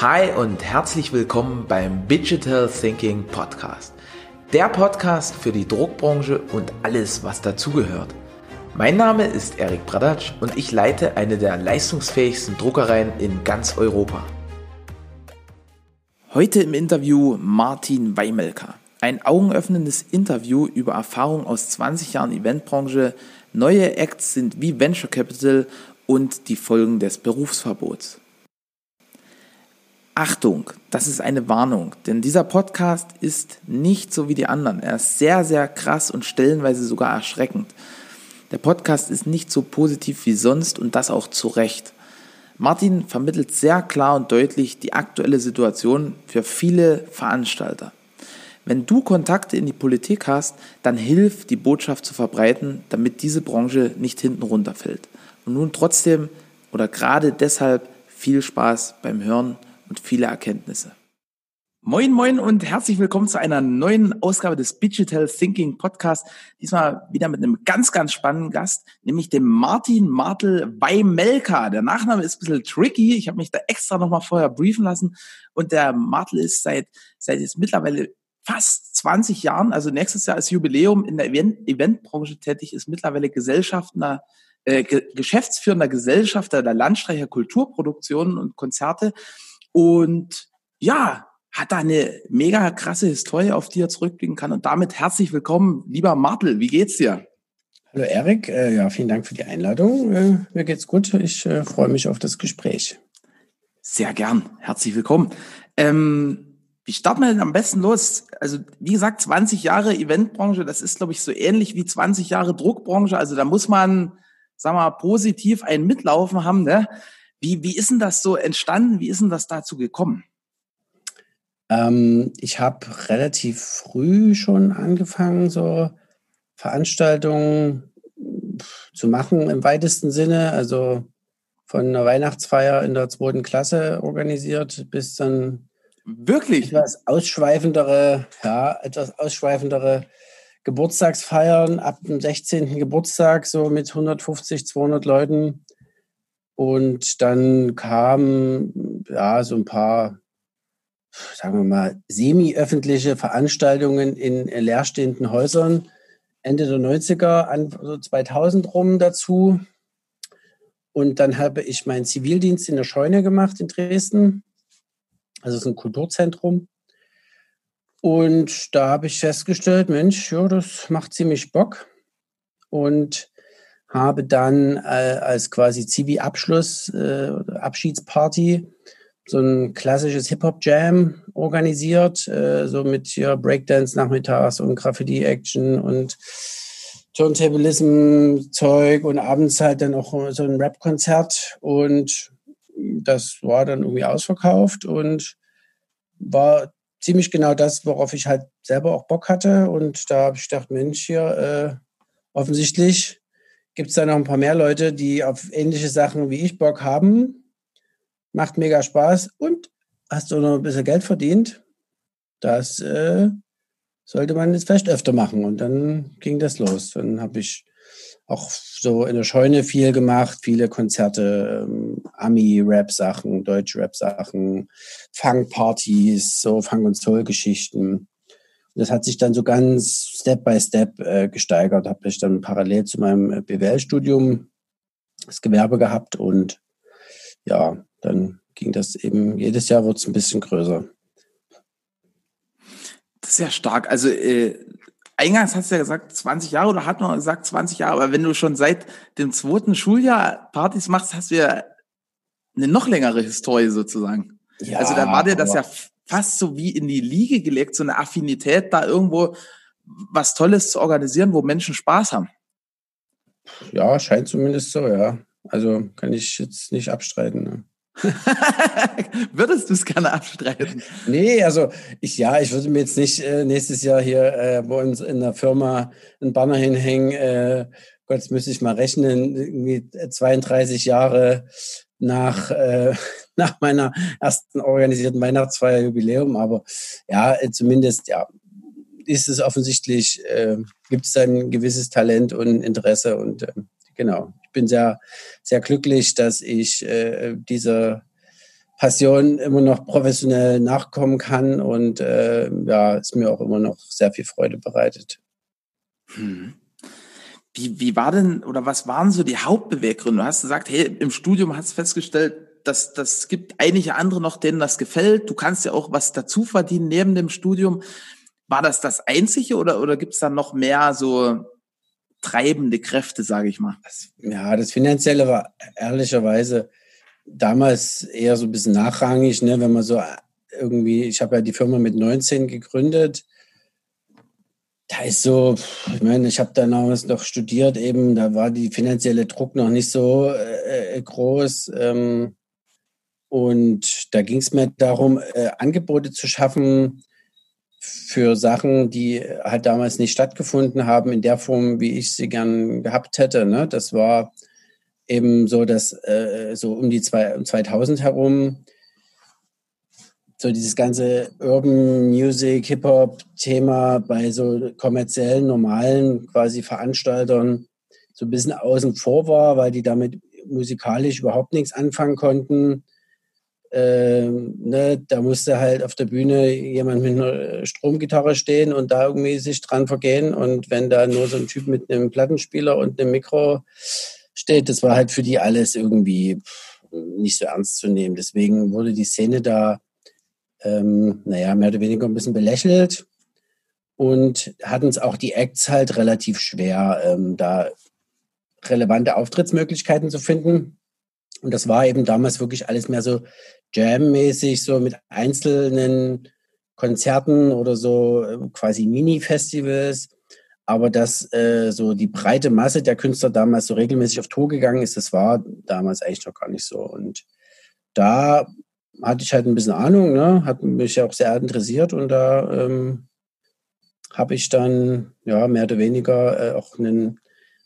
Hi und herzlich willkommen beim Digital Thinking Podcast. Der Podcast für die Druckbranche und alles, was dazugehört. Mein Name ist Erik Bradatsch und ich leite eine der leistungsfähigsten Druckereien in ganz Europa. Heute im Interview Martin Weimelka. Ein augenöffnendes Interview über Erfahrung aus 20 Jahren Eventbranche, neue Acts sind wie Venture Capital und die Folgen des Berufsverbots. Achtung, das ist eine Warnung, denn dieser Podcast ist nicht so wie die anderen. Er ist sehr, sehr krass und stellenweise sogar erschreckend. Der Podcast ist nicht so positiv wie sonst und das auch zu Recht. Martin vermittelt sehr klar und deutlich die aktuelle Situation für viele Veranstalter. Wenn du Kontakte in die Politik hast, dann hilf, die Botschaft zu verbreiten, damit diese Branche nicht hinten runterfällt. Und nun trotzdem oder gerade deshalb viel Spaß beim Hören und viele Erkenntnisse. Moin, moin und herzlich willkommen zu einer neuen Ausgabe des Digital Thinking Podcast. Diesmal wieder mit einem ganz, ganz spannenden Gast, nämlich dem Martin Martel Weimelka. Der Nachname ist ein bisschen tricky. Ich habe mich da extra nochmal vorher briefen lassen. Und der Martel ist seit, seit jetzt mittlerweile fast 20 Jahren, also nächstes Jahr ist Jubiläum in der Event Eventbranche tätig, ist mittlerweile Gesellschafter äh, geschäftsführender Gesellschafter der Landstreicher Kulturproduktionen und Konzerte und ja, hat da eine mega krasse Historie, auf die er zurückblicken kann. Und damit herzlich willkommen, lieber Martel. Wie geht's dir? Hallo Erik, äh, ja, vielen Dank für die Einladung. Äh, mir geht's gut. Ich äh, freue mich auf das Gespräch. Sehr gern. Herzlich willkommen. Ähm, wie starten wir denn am besten los? Also, wie gesagt, 20 Jahre Eventbranche, das ist, glaube ich, so ähnlich wie 20 Jahre Druckbranche. Also, da muss man, sagen wir mal, positiv einen mitlaufen haben. Ne? Wie, wie ist denn das so entstanden? Wie ist denn das dazu gekommen? Ähm, ich habe relativ früh schon angefangen, so Veranstaltungen zu machen im weitesten Sinne. Also von einer Weihnachtsfeier in der zweiten Klasse organisiert bis dann wirklich etwas ausschweifendere, ja, etwas ausschweifendere Geburtstagsfeiern ab dem 16. Geburtstag, so mit 150, 200 Leuten. Und dann kamen ja so ein paar, sagen wir mal, semi-öffentliche Veranstaltungen in leerstehenden Häusern Ende der 90er, an so 2000 rum dazu. Und dann habe ich meinen Zivildienst in der Scheune gemacht in Dresden. Also es ist ein Kulturzentrum. Und da habe ich festgestellt, Mensch, ja, das macht ziemlich Bock. Und habe dann äh, als quasi Zivi-Abschluss, äh, Abschiedsparty, so ein klassisches Hip-Hop-Jam organisiert, äh, so mit hier Breakdance nachmittags und Graffiti-Action und Turntablism-Zeug und abends halt dann auch so ein Rap-Konzert. Und das war dann irgendwie ausverkauft und war ziemlich genau das, worauf ich halt selber auch Bock hatte. Und da habe ich gedacht, Mensch, hier äh, offensichtlich gibt es da noch ein paar mehr Leute, die auf ähnliche Sachen wie ich Bock haben. Macht mega Spaß und hast du noch ein bisschen Geld verdient. Das äh, sollte man jetzt vielleicht öfter machen. Und dann ging das los. Dann habe ich auch so in der Scheune viel gemacht, viele Konzerte, ähm, Ami-Rap-Sachen, Deutsch-Rap-Sachen, Funk-Partys, so Funk- und Soul-Geschichten das hat sich dann so ganz Step by Step äh, gesteigert. Habe ich dann parallel zu meinem äh, BWL-Studium das Gewerbe gehabt und ja, dann ging das eben, jedes Jahr wurde es ein bisschen größer. Das ist ja stark. Also äh, eingangs hast du ja gesagt 20 Jahre oder hat man gesagt 20 Jahre, aber wenn du schon seit dem zweiten Schuljahr Partys machst, hast du ja eine noch längere Historie sozusagen. Ja, also da war dir das ja fast so wie in die Liege gelegt, so eine Affinität, da irgendwo was Tolles zu organisieren, wo Menschen Spaß haben. Ja, scheint zumindest so, ja. Also kann ich jetzt nicht abstreiten. Ne? Würdest du es gerne abstreiten? Nee, also ich ja, ich würde mir jetzt nicht äh, nächstes Jahr hier äh, bei uns in der Firma einen Banner hinhängen. Äh, Gott, jetzt müsste ich mal rechnen, irgendwie 32 Jahre nach, äh, nach meiner ersten organisierten Weihnachtsfeier Jubiläum. Aber ja, äh, zumindest, ja, ist es offensichtlich, äh, gibt es ein gewisses Talent und Interesse und äh, genau. Ich bin sehr, sehr glücklich, dass ich äh, dieser Passion immer noch professionell nachkommen kann und äh, ja, es mir auch immer noch sehr viel Freude bereitet. Hm. Wie, wie war denn oder was waren so die Hauptbeweggründe? Du hast gesagt, hey, im Studium hast du festgestellt, dass das gibt einige andere noch, denen das gefällt. Du kannst ja auch was dazu verdienen neben dem Studium. War das das Einzige oder, oder gibt es da noch mehr so treibende Kräfte, sage ich mal? Ja, das Finanzielle war ehrlicherweise damals eher so ein bisschen nachrangig, ne? wenn man so irgendwie, ich habe ja die Firma mit 19 gegründet. Da ist so, ich meine, ich habe da damals noch studiert, eben, da war die finanzielle Druck noch nicht so äh, äh groß. Ähm, und da ging es mir darum, äh, Angebote zu schaffen für Sachen, die halt damals nicht stattgefunden haben, in der Form, wie ich sie gern gehabt hätte. Ne? Das war eben so, dass äh, so um die zwei, 2000 herum so dieses ganze Urban Music, Hip-Hop-Thema bei so kommerziellen, normalen quasi Veranstaltern so ein bisschen außen vor war, weil die damit musikalisch überhaupt nichts anfangen konnten. Ähm, ne, da musste halt auf der Bühne jemand mit einer Stromgitarre stehen und da irgendwie sich dran vergehen. Und wenn da nur so ein Typ mit einem Plattenspieler und einem Mikro steht, das war halt für die alles irgendwie nicht so ernst zu nehmen. Deswegen wurde die Szene da, ähm, naja, mehr oder weniger ein bisschen belächelt und hatten es auch die Acts halt relativ schwer, ähm, da relevante Auftrittsmöglichkeiten zu finden. Und das war eben damals wirklich alles mehr so Jam-mäßig, so mit einzelnen Konzerten oder so äh, quasi Mini-Festivals. Aber dass äh, so die breite Masse der Künstler damals so regelmäßig auf Tour gegangen ist, das war damals eigentlich noch gar nicht so. Und da hatte ich halt ein bisschen Ahnung, ne? hat mich ja auch sehr interessiert und da ähm, habe ich dann ja mehr oder weniger äh, auch einen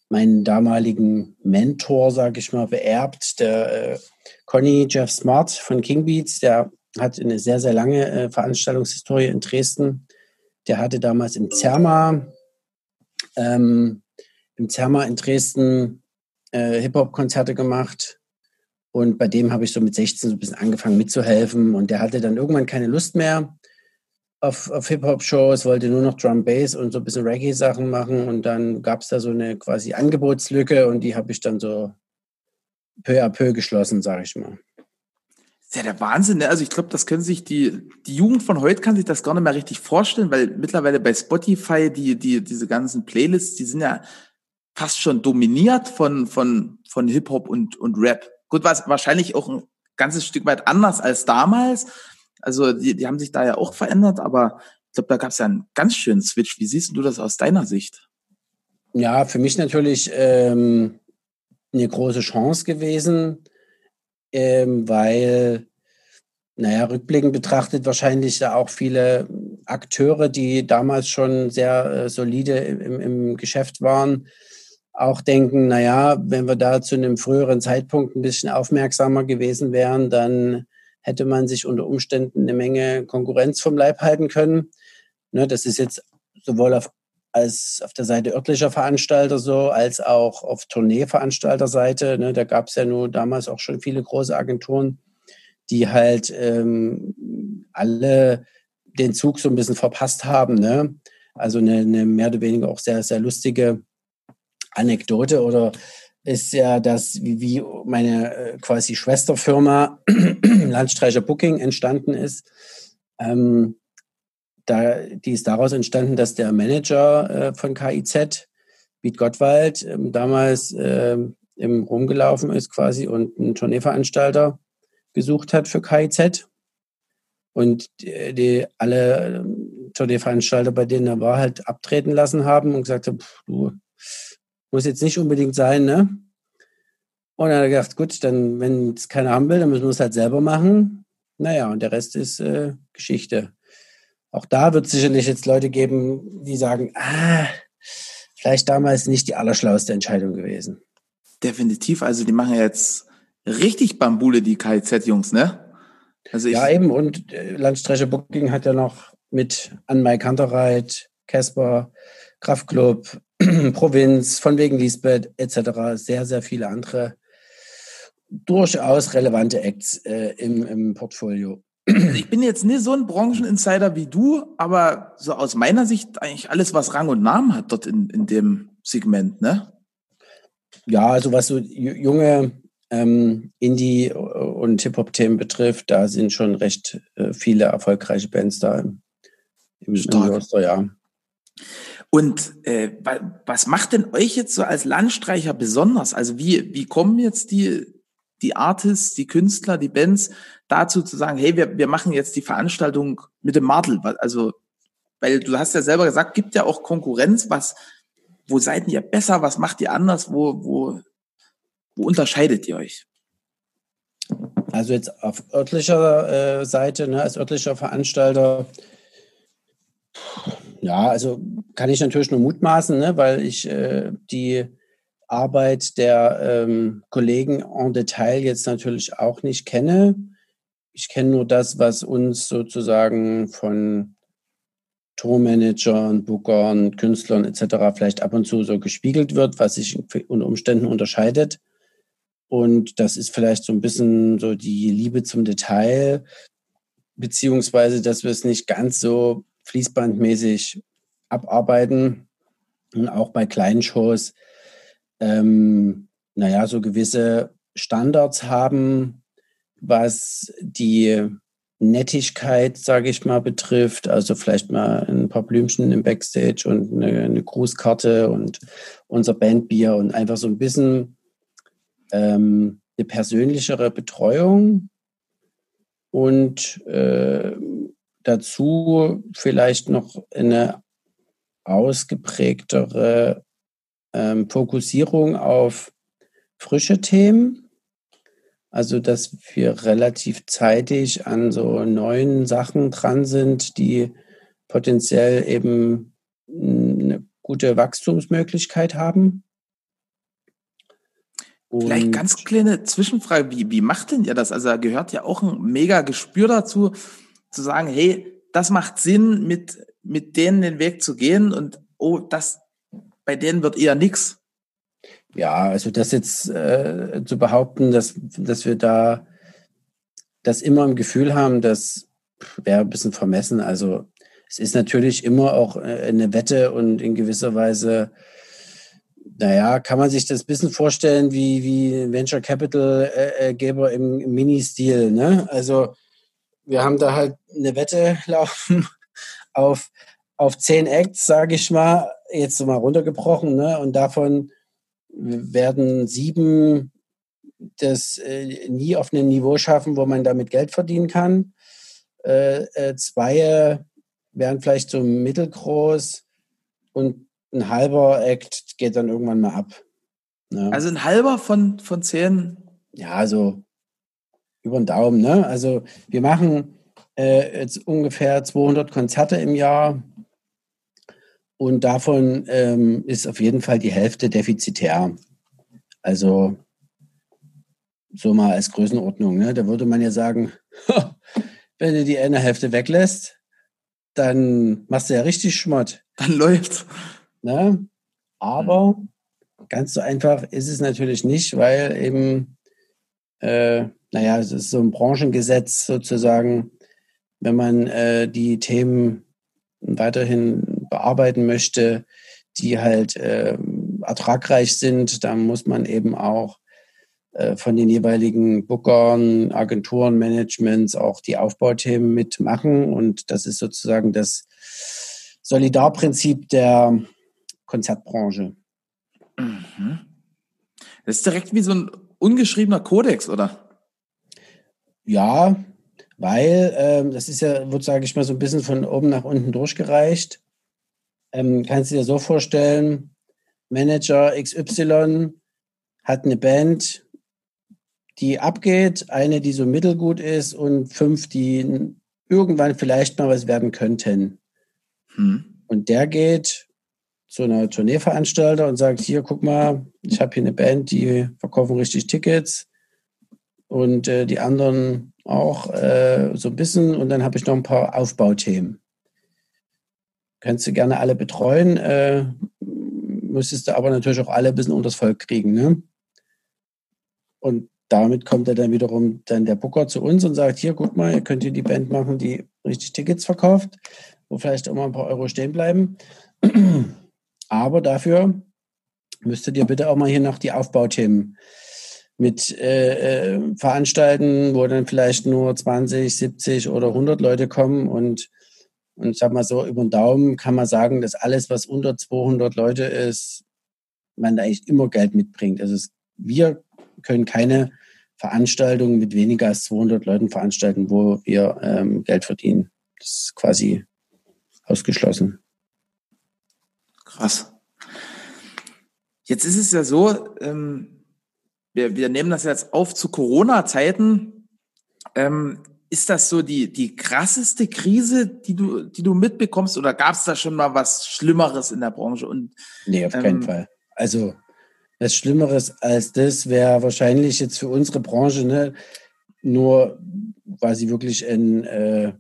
meinen damaligen Mentor, sage ich mal, beerbt, der äh, Conny Jeff Smart von King Beats, der hat eine sehr, sehr lange äh, Veranstaltungshistorie in Dresden. Der hatte damals im Zerma, ähm, im Zerma in Dresden äh, Hip-Hop-Konzerte gemacht. Und bei dem habe ich so mit 16 so ein bisschen angefangen mitzuhelfen. Und der hatte dann irgendwann keine Lust mehr auf, auf Hip-Hop-Shows, wollte nur noch Drum Bass und so ein bisschen Reggae-Sachen machen. Und dann gab es da so eine quasi Angebotslücke und die habe ich dann so peu à peu geschlossen, sage ich mal. Das ist ja der Wahnsinn, ne? Also ich glaube, das können sich die, die Jugend von heute kann sich das gar nicht mehr richtig vorstellen, weil mittlerweile bei Spotify die, die, diese ganzen Playlists, die sind ja fast schon dominiert von, von, von Hip-Hop und, und Rap. Gut, war wahrscheinlich auch ein ganzes Stück weit anders als damals. Also die, die haben sich da ja auch verändert, aber ich glaube, da gab es ja einen ganz schönen Switch. Wie siehst du das aus deiner Sicht? Ja, für mich natürlich ähm, eine große Chance gewesen, ähm, weil, naja, rückblickend betrachtet wahrscheinlich da auch viele Akteure, die damals schon sehr äh, solide im, im Geschäft waren, auch denken, naja, wenn wir da zu einem früheren Zeitpunkt ein bisschen aufmerksamer gewesen wären, dann hätte man sich unter Umständen eine Menge Konkurrenz vom Leib halten können. Ne, das ist jetzt sowohl auf, als auf der Seite örtlicher Veranstalter so, als auch auf Tourneeveranstalterseite. Ne, da gab es ja nur damals auch schon viele große Agenturen, die halt ähm, alle den Zug so ein bisschen verpasst haben. Ne? Also eine, eine mehr oder weniger auch sehr, sehr lustige Anekdote oder ist ja, dass wie, meine äh, quasi Schwesterfirma Landstreicher Booking entstanden ist. Ähm, da, die ist daraus entstanden, dass der Manager äh, von KIZ, Piet Gottwald, ähm, damals äh, im rumgelaufen ist quasi und einen Tourneeveranstalter gesucht hat für KIZ. Und die, die alle ähm, Tourneeveranstalter, bei denen er war, halt abtreten lassen haben und gesagt haben, du, muss jetzt nicht unbedingt sein, ne? Und dann hat er gedacht, gut, dann, wenn es keiner haben will, dann müssen wir es halt selber machen. Naja, und der Rest ist äh, Geschichte. Auch da wird es sicherlich jetzt Leute geben, die sagen, ah, vielleicht damals nicht die allerschlauste Entscheidung gewesen. Definitiv, also die machen jetzt richtig Bambule, die KZ-Jungs, ne? Also ja, eben, und äh, Landstreicher Booking hat ja noch mit Anmai Kanterreit, Casper, Kraftclub, Provinz, von wegen Lisbeth etc. sehr, sehr viele andere durchaus relevante Acts äh, im, im Portfolio. Also ich bin jetzt nicht so ein Brancheninsider wie du, aber so aus meiner Sicht eigentlich alles, was Rang und Namen hat dort in, in dem Segment, ne? Ja, also was so junge ähm, Indie- und Hip-Hop-Themen betrifft, da sind schon recht äh, viele erfolgreiche Bands da im, im, im Roster, ja. Und äh, was macht denn euch jetzt so als Landstreicher besonders? Also wie, wie kommen jetzt die, die Artists, die Künstler, die Bands dazu zu sagen, hey, wir, wir machen jetzt die Veranstaltung mit dem Martel? Also, weil du hast ja selber gesagt, gibt ja auch Konkurrenz, was, wo seid ihr besser, was macht ihr anders, wo, wo, wo unterscheidet ihr euch? Also jetzt auf örtlicher äh, Seite, ne, als örtlicher Veranstalter, ja, also kann ich natürlich nur mutmaßen, ne, weil ich äh, die Arbeit der ähm, Kollegen en Detail jetzt natürlich auch nicht kenne. Ich kenne nur das, was uns sozusagen von Tourmanagern, Bookern, Künstlern etc. vielleicht ab und zu so gespiegelt wird, was sich unter Umständen unterscheidet. Und das ist vielleicht so ein bisschen so die Liebe zum Detail, beziehungsweise, dass wir es nicht ganz so fließbandmäßig abarbeiten. Und auch bei kleinen Shows, ähm, naja, so gewisse Standards haben, was die Nettigkeit, sage ich mal, betrifft. Also vielleicht mal ein paar Blümchen im Backstage und eine, eine Grußkarte und unser Bandbier und einfach so ein bisschen ähm, eine persönlichere Betreuung und äh, dazu vielleicht noch eine ausgeprägtere ähm, Fokussierung auf frische Themen also, dass wir relativ zeitig an so neuen Sachen dran sind, die potenziell eben eine gute Wachstumsmöglichkeit haben. Und Vielleicht ganz kleine Zwischenfrage, wie, wie macht denn ihr das? Also da gehört ja auch ein mega Gespür dazu, zu sagen, hey, das macht Sinn, mit, mit denen den Weg zu gehen und oh, das, bei denen wird eher nichts. Ja, also das jetzt äh, zu behaupten, dass, dass wir da das immer im Gefühl haben, das wäre ein bisschen vermessen. Also es ist natürlich immer auch äh, eine Wette und in gewisser Weise, naja, kann man sich das ein bisschen vorstellen wie, wie Venture Capital-Geber äh, im, im Mini-Stil. Ne? Also wir haben da halt eine Wette laufen auf, auf zehn Acts, sage ich mal, jetzt so mal runtergebrochen. Ne? Und davon werden sieben das äh, nie auf einem Niveau schaffen, wo man damit Geld verdienen kann. Äh, äh, zwei werden vielleicht so mittelgroß und ein halber Act geht dann irgendwann mal ab. Ne? Also ein halber von, von zehn? Ja, so über den Daumen. Ne? Also wir machen äh, jetzt ungefähr 200 Konzerte im Jahr und davon ähm, ist auf jeden Fall die Hälfte defizitär. Also so mal als Größenordnung. Ne? Da würde man ja sagen, wenn du die eine Hälfte weglässt, dann machst du ja richtig Schmott. Dann läuft's. Ne? Aber mhm. ganz so einfach ist es natürlich nicht, weil eben, äh, naja, es ist so ein Branchengesetz sozusagen, wenn man äh, die Themen weiterhin bearbeiten möchte, die halt äh, ertragreich sind, dann muss man eben auch äh, von den jeweiligen Bookern, Agenturen, Managements auch die Aufbauthemen mitmachen. Und das ist sozusagen das Solidarprinzip der Konzertbranche. Mhm. Das ist direkt wie so ein ungeschriebener Kodex, oder? Ja, weil ähm, das ist ja, wird, sage ich mal, so ein bisschen von oben nach unten durchgereicht. Ähm, kannst du dir so vorstellen, Manager XY hat eine Band, die abgeht, eine, die so mittelgut ist und fünf, die irgendwann vielleicht mal was werden könnten. Hm. Und der geht zu einer Tourneeveranstalter und sagt, hier, guck mal, ich habe hier eine Band, die verkaufen richtig Tickets und äh, die anderen auch äh, so ein bisschen und dann habe ich noch ein paar Aufbauthemen. Kannst du gerne alle betreuen, äh, müsstest du aber natürlich auch alle ein bisschen unters Volk kriegen. Ne? Und damit kommt dann wiederum dann der Booker zu uns und sagt, hier, guck mal, ihr könnt hier die Band machen, die richtig Tickets verkauft, wo vielleicht auch mal ein paar Euro stehen bleiben. Aber dafür müsstet ihr bitte auch mal hier noch die Aufbauthemen mit äh, äh veranstalten, wo dann vielleicht nur 20, 70 oder 100 Leute kommen und und sag mal so, über den Daumen kann man sagen, dass alles, was unter 200 Leute ist, man da eigentlich immer Geld mitbringt. Also es, wir können keine Veranstaltungen mit weniger als 200 Leuten veranstalten, wo wir ähm, Geld verdienen. Das ist quasi ausgeschlossen. Krass. Jetzt ist es ja so, ähm, wir, wir nehmen das jetzt auf zu Corona-Zeiten. Ähm, ist das so die, die krasseste Krise, die du, die du mitbekommst, oder gab es da schon mal was Schlimmeres in der Branche? Und, nee, auf keinen ähm, Fall. Also was Schlimmeres als das wäre wahrscheinlich jetzt für unsere Branche ne, nur quasi wirklich ein, äh,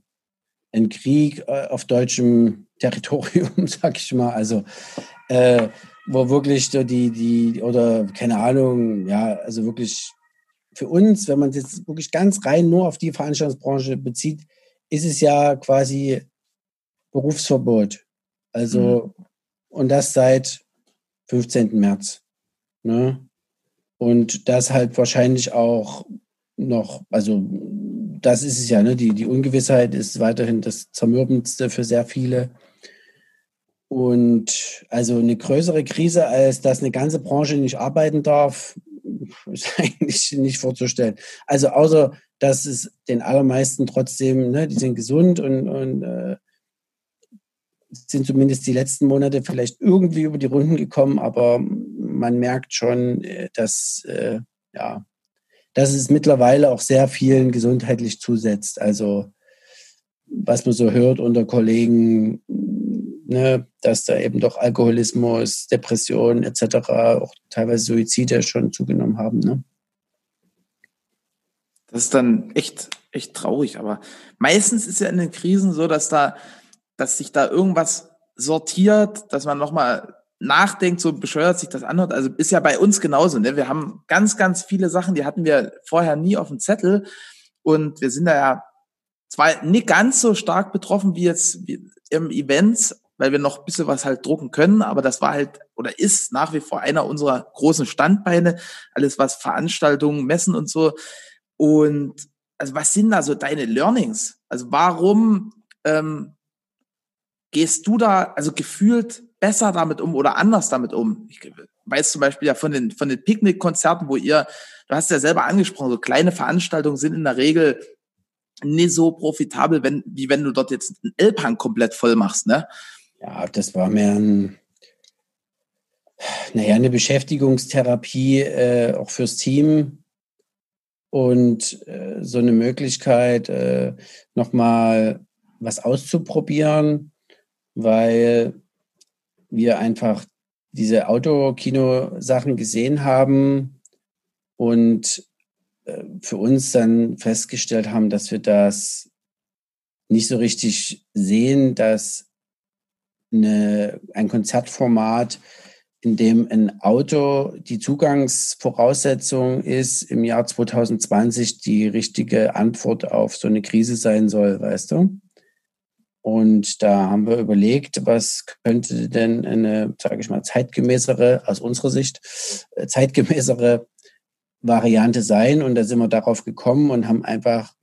ein Krieg äh, auf deutschem Territorium, sag ich mal. Also äh, wo wirklich die, die, oder keine Ahnung, ja, also wirklich für uns, wenn man es jetzt wirklich ganz rein nur auf die Veranstaltungsbranche bezieht, ist es ja quasi Berufsverbot. Also, mhm. und das seit 15. März. Ne? Und das halt wahrscheinlich auch noch, also das ist es ja, ne? die, die Ungewissheit ist weiterhin das Zermürbendste für sehr viele. Und also eine größere Krise, als dass eine ganze Branche nicht arbeiten darf, ist eigentlich nicht vorzustellen. Also außer, dass es den allermeisten trotzdem, ne, die sind gesund und, und äh, sind zumindest die letzten Monate vielleicht irgendwie über die Runden gekommen, aber man merkt schon, äh, dass, äh, ja, dass es mittlerweile auch sehr vielen gesundheitlich zusetzt. Also was man so hört unter Kollegen, ne, dass da eben doch Alkoholismus, Depressionen etc., auch teilweise Suizide schon zugenommen haben. Ne? Das ist dann echt, echt traurig. Aber meistens ist ja in den Krisen so, dass da, dass sich da irgendwas sortiert, dass man nochmal nachdenkt, so bescheuert sich das anhört. Also ist ja bei uns genauso. Ne? Wir haben ganz, ganz viele Sachen, die hatten wir vorher nie auf dem Zettel. Und wir sind da ja zwar nicht ganz so stark betroffen wie jetzt im Events, weil wir noch ein bisschen was halt drucken können, aber das war halt oder ist nach wie vor einer unserer großen Standbeine, alles was Veranstaltungen, Messen und so. Und also was sind da so deine Learnings? Also warum ähm, gehst du da also gefühlt besser damit um oder anders damit um? Ich weiß zum Beispiel ja von den, von den Picknickkonzerten, wo ihr, du hast ja selber angesprochen, so kleine Veranstaltungen sind in der Regel nicht so profitabel, wenn, wie wenn du dort jetzt einen L-Punk komplett voll machst, ne? Ja, das war mehr ein, naja, eine Beschäftigungstherapie äh, auch fürs Team und äh, so eine Möglichkeit, äh, nochmal was auszuprobieren, weil wir einfach diese Autokino-Sachen gesehen haben und für uns dann festgestellt haben, dass wir das nicht so richtig sehen, dass eine, ein Konzertformat, in dem ein Auto die Zugangsvoraussetzung ist, im Jahr 2020 die richtige Antwort auf so eine Krise sein soll, weißt du? Und da haben wir überlegt, was könnte denn eine, sage ich mal, zeitgemäßere, aus unserer Sicht, äh, zeitgemäßere Variante sein. Und da sind wir darauf gekommen und haben einfach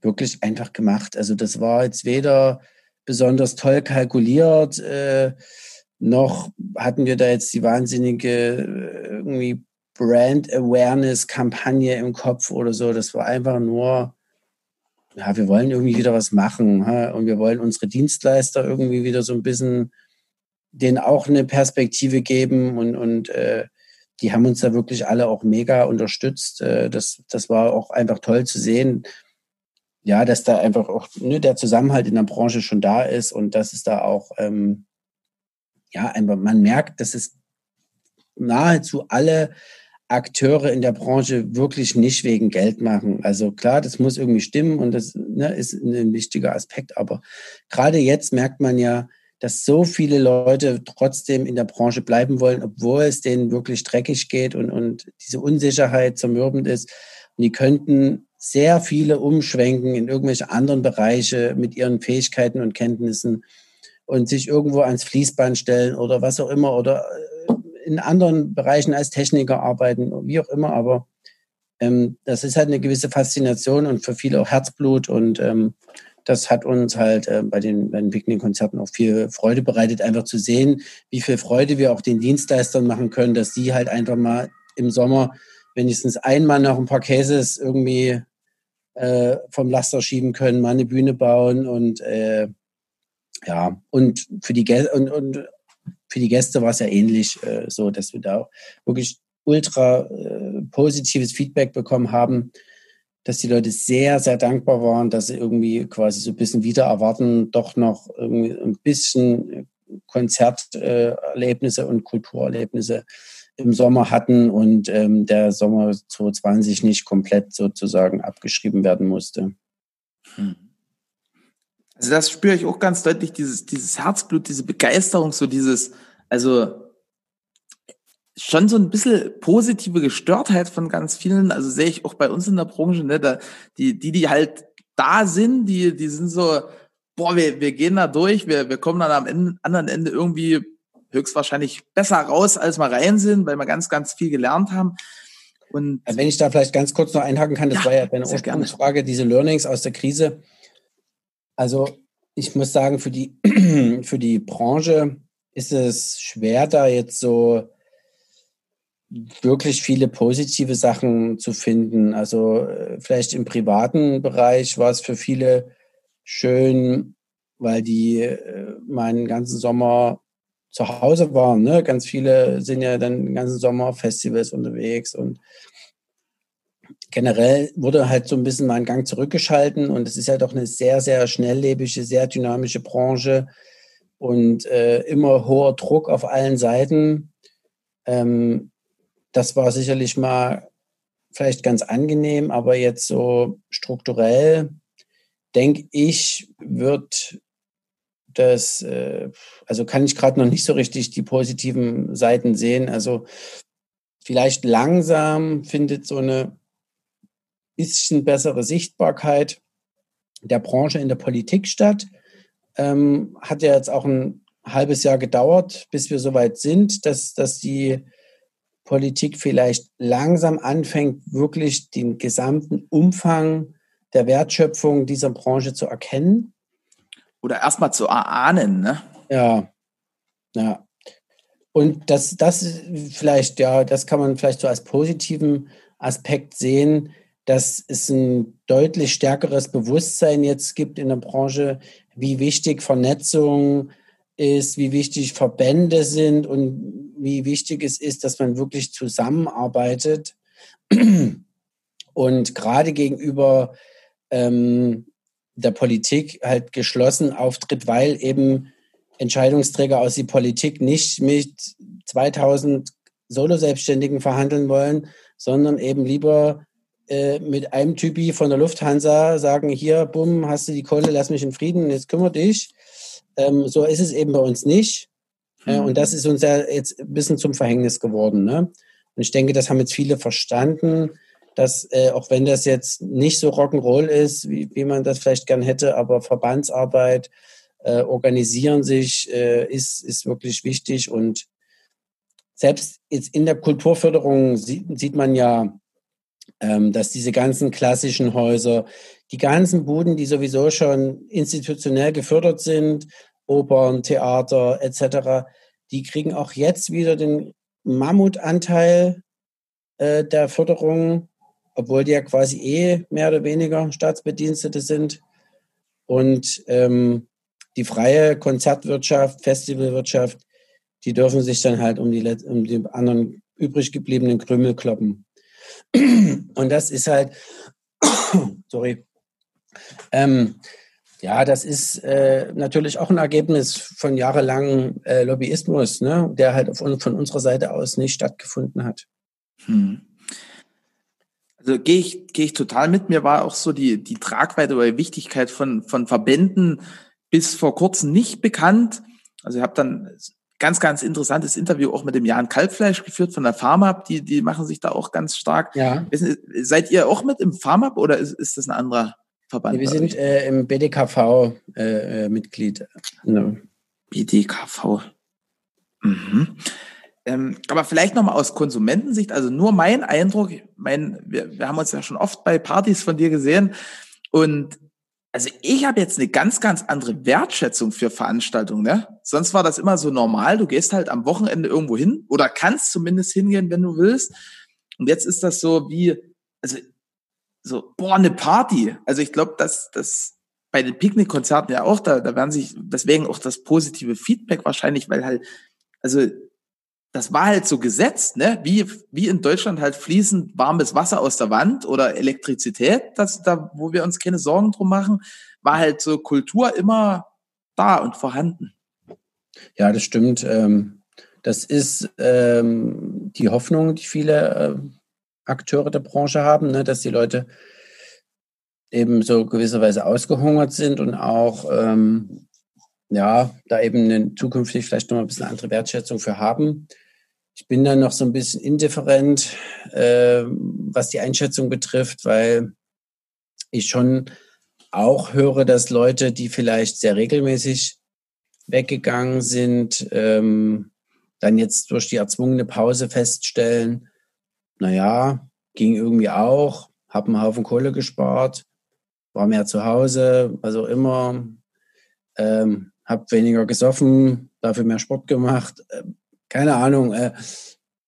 wirklich einfach gemacht. Also das war jetzt weder besonders toll kalkuliert. Äh, noch hatten wir da jetzt die wahnsinnige äh, irgendwie Brand Awareness Kampagne im Kopf oder so. Das war einfach nur, ja, wir wollen irgendwie wieder was machen ha? und wir wollen unsere Dienstleister irgendwie wieder so ein bisschen denen auch eine Perspektive geben und, und äh, die haben uns da wirklich alle auch mega unterstützt. Äh, das, das war auch einfach toll zu sehen ja, dass da einfach auch ne, der Zusammenhalt in der Branche schon da ist und dass es da auch, ähm, ja, einfach, man merkt, dass es nahezu alle Akteure in der Branche wirklich nicht wegen Geld machen. Also klar, das muss irgendwie stimmen und das ne, ist ein wichtiger Aspekt. Aber gerade jetzt merkt man ja, dass so viele Leute trotzdem in der Branche bleiben wollen, obwohl es denen wirklich dreckig geht und, und diese Unsicherheit zermürbend ist. Und die könnten sehr viele umschwenken in irgendwelche anderen Bereiche mit ihren Fähigkeiten und Kenntnissen und sich irgendwo ans Fließband stellen oder was auch immer oder äh, in anderen Bereichen als Techniker arbeiten, wie auch immer. Aber ähm, das ist halt eine gewisse Faszination und für viele auch Herzblut und ähm, das hat uns halt äh, bei den, bei den Picknick-Konzerten auch viel Freude bereitet, einfach zu sehen, wie viel Freude wir auch den Dienstleistern machen können, dass die halt einfach mal im Sommer wenigstens einmal noch ein paar Cases irgendwie äh, vom Laster schieben können, mal eine Bühne bauen und äh, ja, und für die Gäste und, und für die Gäste war es ja ähnlich äh, so, dass wir da wirklich ultra äh, positives Feedback bekommen haben dass die Leute sehr, sehr dankbar waren, dass sie irgendwie quasi so ein bisschen wieder erwarten, doch noch irgendwie ein bisschen Konzerterlebnisse und Kulturerlebnisse im Sommer hatten und ähm, der Sommer 2020 nicht komplett sozusagen abgeschrieben werden musste. Hm. Also das spüre ich auch ganz deutlich, dieses, dieses Herzblut, diese Begeisterung, so dieses, also schon so ein bisschen positive Gestörtheit von ganz vielen. Also sehe ich auch bei uns in der Branche, ne, da, die, die, die halt da sind, die, die sind so, boah, wir, wir gehen da durch, wir, wir kommen dann am Ende, anderen Ende irgendwie höchstwahrscheinlich besser raus, als wir rein sind, weil wir ganz, ganz viel gelernt haben. Und Wenn ich da vielleicht ganz kurz noch einhaken kann, das ja, war ja deine Ursprungsfrage, diese Learnings aus der Krise. Also ich muss sagen, für die, für die Branche ist es schwer, da jetzt so wirklich viele positive Sachen zu finden. Also äh, vielleicht im privaten Bereich war es für viele schön, weil die äh, meinen ganzen Sommer zu Hause waren. Ne? Ganz viele sind ja dann den ganzen Sommer auf Festivals unterwegs und generell wurde halt so ein bisschen mein Gang zurückgeschalten und es ist ja doch eine sehr, sehr schnelllebige, sehr dynamische Branche und äh, immer hoher Druck auf allen Seiten. Ähm, das war sicherlich mal vielleicht ganz angenehm, aber jetzt so strukturell, denke ich, wird das, äh, also kann ich gerade noch nicht so richtig die positiven Seiten sehen. Also vielleicht langsam findet so eine bisschen bessere Sichtbarkeit der Branche in der Politik statt. Ähm, hat ja jetzt auch ein halbes Jahr gedauert, bis wir soweit sind, dass, dass die Politik vielleicht langsam anfängt, wirklich den gesamten Umfang der Wertschöpfung dieser Branche zu erkennen. Oder erstmal zu erahnen, ne? Ja, ja. Und das, das vielleicht, ja, das kann man vielleicht so als positiven Aspekt sehen, dass es ein deutlich stärkeres Bewusstsein jetzt gibt in der Branche, wie wichtig Vernetzung, ist, wie wichtig Verbände sind und wie wichtig es ist, dass man wirklich zusammenarbeitet und gerade gegenüber ähm, der Politik halt geschlossen auftritt, weil eben Entscheidungsträger aus der Politik nicht mit 2000 Solo-Selbstständigen verhandeln wollen, sondern eben lieber äh, mit einem Typi von der Lufthansa sagen, hier, bumm, hast du die Kohle, lass mich in Frieden, jetzt kümmere dich. Ähm, so ist es eben bei uns nicht. Äh, und das ist uns ja jetzt ein bisschen zum Verhängnis geworden. Ne? Und ich denke, das haben jetzt viele verstanden, dass äh, auch wenn das jetzt nicht so Rock'n'Roll ist, wie, wie man das vielleicht gern hätte, aber Verbandsarbeit, äh, organisieren sich, äh, ist, ist wirklich wichtig. Und selbst jetzt in der Kulturförderung sieht, sieht man ja, ähm, dass diese ganzen klassischen Häuser, die ganzen Buden, die sowieso schon institutionell gefördert sind, Opern, Theater etc., die kriegen auch jetzt wieder den Mammutanteil äh, der Förderung, obwohl die ja quasi eh mehr oder weniger Staatsbedienstete sind. Und ähm, die freie Konzertwirtschaft, Festivalwirtschaft, die dürfen sich dann halt um die, um die anderen übrig gebliebenen Krümel kloppen. Und das ist halt, sorry, ähm, ja, das ist äh, natürlich auch ein Ergebnis von jahrelangem äh, Lobbyismus, ne, der halt auf, von unserer Seite aus nicht stattgefunden hat. Hm. Also gehe ich, gehe ich total mit. Mir war auch so die, die Tragweite oder die Wichtigkeit von, von Verbänden bis vor kurzem nicht bekannt. Also ich habe dann ganz, ganz interessantes Interview auch mit dem Jan Kalbfleisch geführt von der Farmab. Die, die machen sich da auch ganz stark. Ja. Seid ihr auch mit im Farmab oder ist, ist das ein anderer Verband? Ja, wir sind äh, im BDKV äh, äh, Mitglied. No. BDKV. Mhm. Ähm, aber vielleicht nochmal aus Konsumentensicht, also nur mein Eindruck, mein, wir, wir haben uns ja schon oft bei Partys von dir gesehen und also ich habe jetzt eine ganz, ganz andere Wertschätzung für Veranstaltungen. Ne? Sonst war das immer so normal. Du gehst halt am Wochenende irgendwo hin oder kannst zumindest hingehen, wenn du willst. Und jetzt ist das so wie, also so, boah, eine Party. Also ich glaube, dass das bei den Picknickkonzerten ja auch, da, da werden sich, deswegen auch das positive Feedback wahrscheinlich, weil halt, also das war halt so gesetzt, ne? Wie, wie in Deutschland halt fließend warmes Wasser aus der Wand oder Elektrizität, das da, wo wir uns keine Sorgen drum machen, war halt so Kultur immer da und vorhanden. Ja, das stimmt. Ähm, das ist ähm, die Hoffnung, die viele äh, Akteure der Branche haben, ne? dass die Leute eben so gewisserweise ausgehungert sind und auch ähm, ja, da eben zukünftig vielleicht noch mal ein bisschen andere Wertschätzung für haben. Ich bin dann noch so ein bisschen indifferent, äh, was die Einschätzung betrifft, weil ich schon auch höre, dass Leute, die vielleicht sehr regelmäßig weggegangen sind, ähm, dann jetzt durch die erzwungene Pause feststellen, naja, ging irgendwie auch, habe einen Haufen Kohle gespart, war mehr zu Hause, auch immer, ähm, habe weniger gesoffen, dafür mehr Sport gemacht. Äh, keine Ahnung. Äh,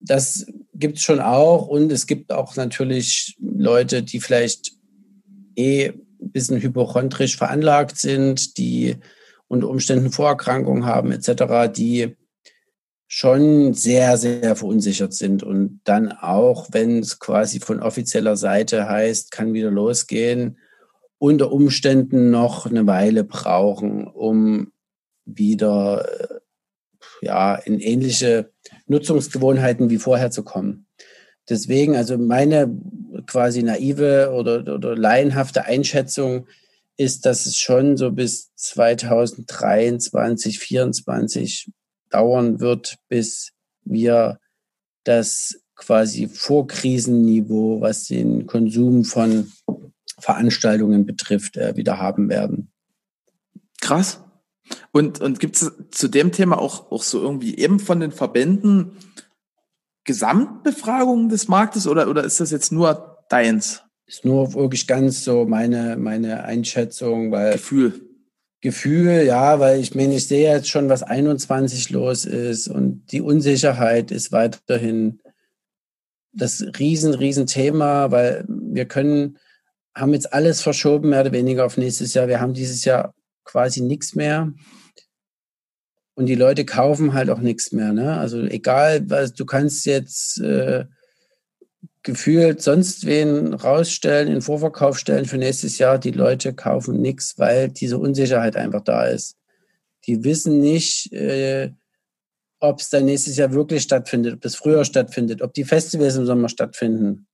das gibt es schon auch. Und es gibt auch natürlich Leute, die vielleicht eh ein bisschen hypochondrisch veranlagt sind, die unter Umständen Vorerkrankungen haben etc., die schon sehr, sehr verunsichert sind und dann auch, wenn es quasi von offizieller Seite heißt, kann wieder losgehen, unter Umständen noch eine Weile brauchen, um wieder äh, ja, in ähnliche Nutzungsgewohnheiten wie vorher zu kommen. Deswegen, also meine quasi naive oder, oder laienhafte Einschätzung ist, dass es schon so bis 2023, 2024 dauern wird, bis wir das quasi Vorkrisenniveau, was den Konsum von Veranstaltungen betrifft, äh, wieder haben werden. Krass. Und, und gibt es zu dem Thema auch, auch so irgendwie eben von den Verbänden Gesamtbefragungen des Marktes oder, oder ist das jetzt nur deins? Ist nur wirklich ganz so meine, meine Einschätzung, weil. Gefühl. Gefühl, ja, weil ich meine, ich sehe jetzt schon, was 21 los ist und die Unsicherheit ist weiterhin das riesen, riesen Thema, weil wir können, haben jetzt alles verschoben, mehr oder weniger auf nächstes Jahr. Wir haben dieses Jahr quasi nichts mehr. Und die Leute kaufen halt auch nichts mehr. Ne? Also egal, was du kannst jetzt äh, gefühlt sonst wen rausstellen, in Vorverkauf stellen für nächstes Jahr. Die Leute kaufen nichts, weil diese Unsicherheit einfach da ist. Die wissen nicht, äh, ob es dann nächstes Jahr wirklich stattfindet, ob es früher stattfindet, ob die Festivals im Sommer stattfinden,